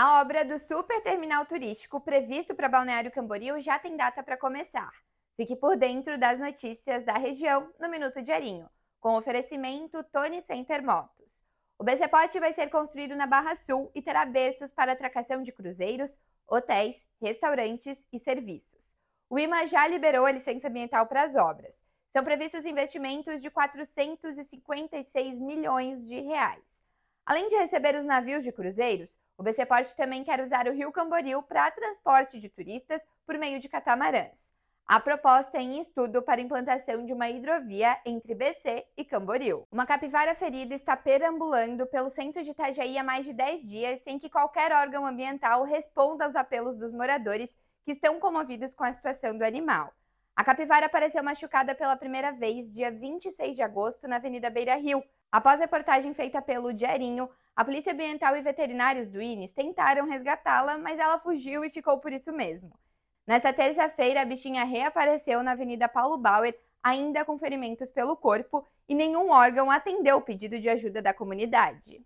A obra do super terminal turístico previsto para Balneário Camboriú já tem data para começar. Fique por dentro das notícias da região no Minuto Diarinho, com oferecimento Tony Center Motos. O BCPOT vai ser construído na Barra Sul e terá berços para atracação de cruzeiros, hotéis, restaurantes e serviços. O IMA já liberou a licença ambiental para as obras. São previstos investimentos de 456 milhões de reais. Além de receber os navios de cruzeiros, o BC Port também quer usar o Rio Camboriú para transporte de turistas por meio de catamarãs. A proposta é em estudo para implantação de uma hidrovia entre BC e Camboriú. Uma capivara ferida está perambulando pelo centro de Itajaí há mais de 10 dias sem que qualquer órgão ambiental responda aos apelos dos moradores que estão comovidos com a situação do animal. A capivara apareceu machucada pela primeira vez dia 26 de agosto na Avenida Beira Rio. Após reportagem feita pelo Diarinho, a Polícia Ambiental e veterinários do INES tentaram resgatá-la, mas ela fugiu e ficou por isso mesmo. Nesta terça-feira, a bichinha reapareceu na Avenida Paulo Bauer, ainda com ferimentos pelo corpo, e nenhum órgão atendeu o pedido de ajuda da comunidade.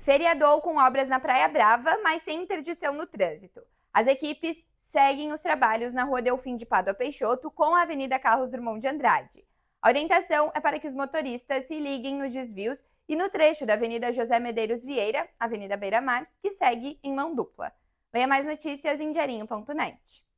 Feriadou com obras na Praia Brava, mas sem interdição no trânsito. As equipes seguem os trabalhos na Rua Delfim de Pádua Peixoto com a Avenida Carlos Drummond de Andrade. A orientação é para que os motoristas se liguem nos desvios e no trecho da Avenida José Medeiros Vieira, Avenida Beira Mar, que segue em mão dupla. Leia mais notícias em diarinho.net.